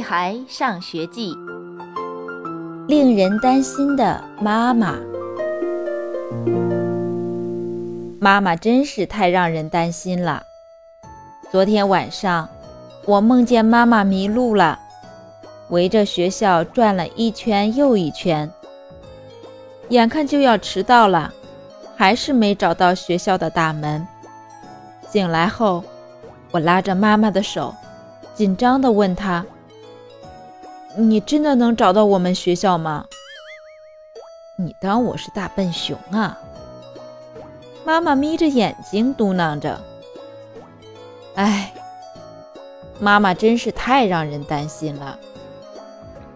孩上学记》，令人担心的妈妈。妈妈真是太让人担心了。昨天晚上，我梦见妈妈迷路了，围着学校转了一圈又一圈，眼看就要迟到了，还是没找到学校的大门。醒来后，我拉着妈妈的手，紧张地问她：“你真的能找到我们学校吗？”你当我是大笨熊啊？妈妈眯着眼睛嘟囔着：“哎，妈妈真是太让人担心了。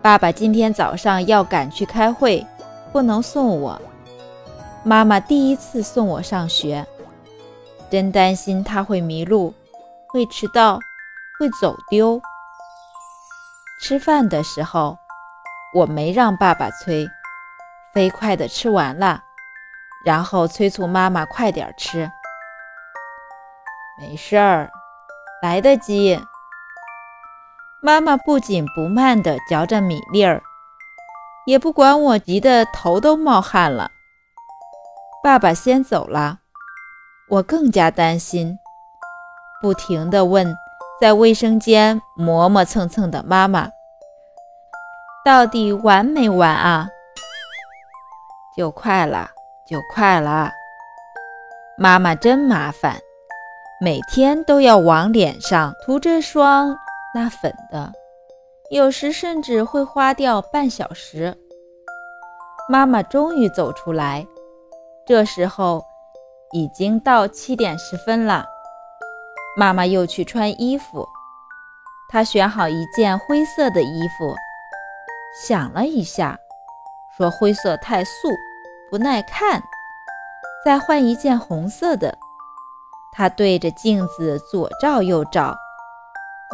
爸爸今天早上要赶去开会，不能送我。妈妈第一次送我上学。”真担心他会迷路，会迟到，会走丢。吃饭的时候，我没让爸爸催，飞快地吃完了，然后催促妈妈快点吃。没事儿，来得及。妈妈不紧不慢地嚼着米粒儿，也不管我急得头都冒汗了。爸爸先走了。我更加担心，不停地问在卫生间磨磨蹭蹭的妈妈：“到底完没完啊？”就快了，就快了。妈妈真麻烦，每天都要往脸上涂这霜那粉的，有时甚至会花掉半小时。妈妈终于走出来，这时候。已经到七点十分了，妈妈又去穿衣服。她选好一件灰色的衣服，想了一下，说灰色太素，不耐看，再换一件红色的。她对着镜子左照右照，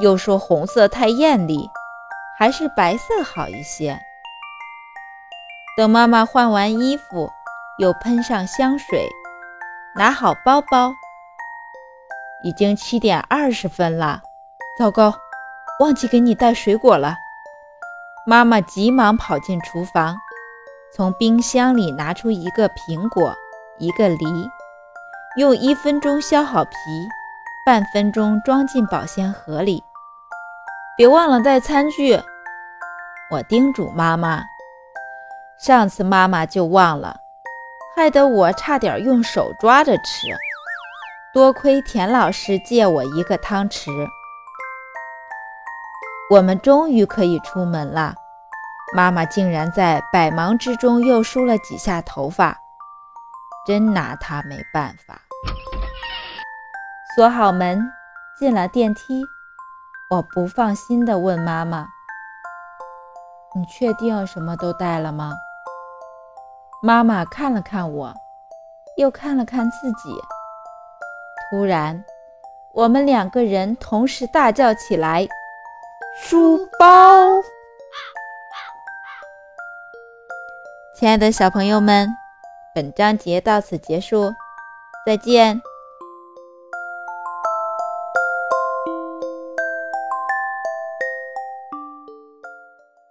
又说红色太艳丽，还是白色好一些。等妈妈换完衣服，又喷上香水。拿好包包，已经七点二十分了。糟糕，忘记给你带水果了。妈妈急忙跑进厨房，从冰箱里拿出一个苹果，一个梨，用一分钟削好皮，半分钟装进保鲜盒里。别忘了带餐具，我叮嘱妈妈。上次妈妈就忘了。害得我差点用手抓着吃，多亏田老师借我一个汤匙。我们终于可以出门了。妈妈竟然在百忙之中又梳了几下头发，真拿她没办法。锁好门，进了电梯，我不放心地问妈妈：“你确定什么都带了吗？”妈妈看了看我，又看了看自己。突然，我们两个人同时大叫起来：“书包！”亲爱的小朋友们，本章节到此结束，再见。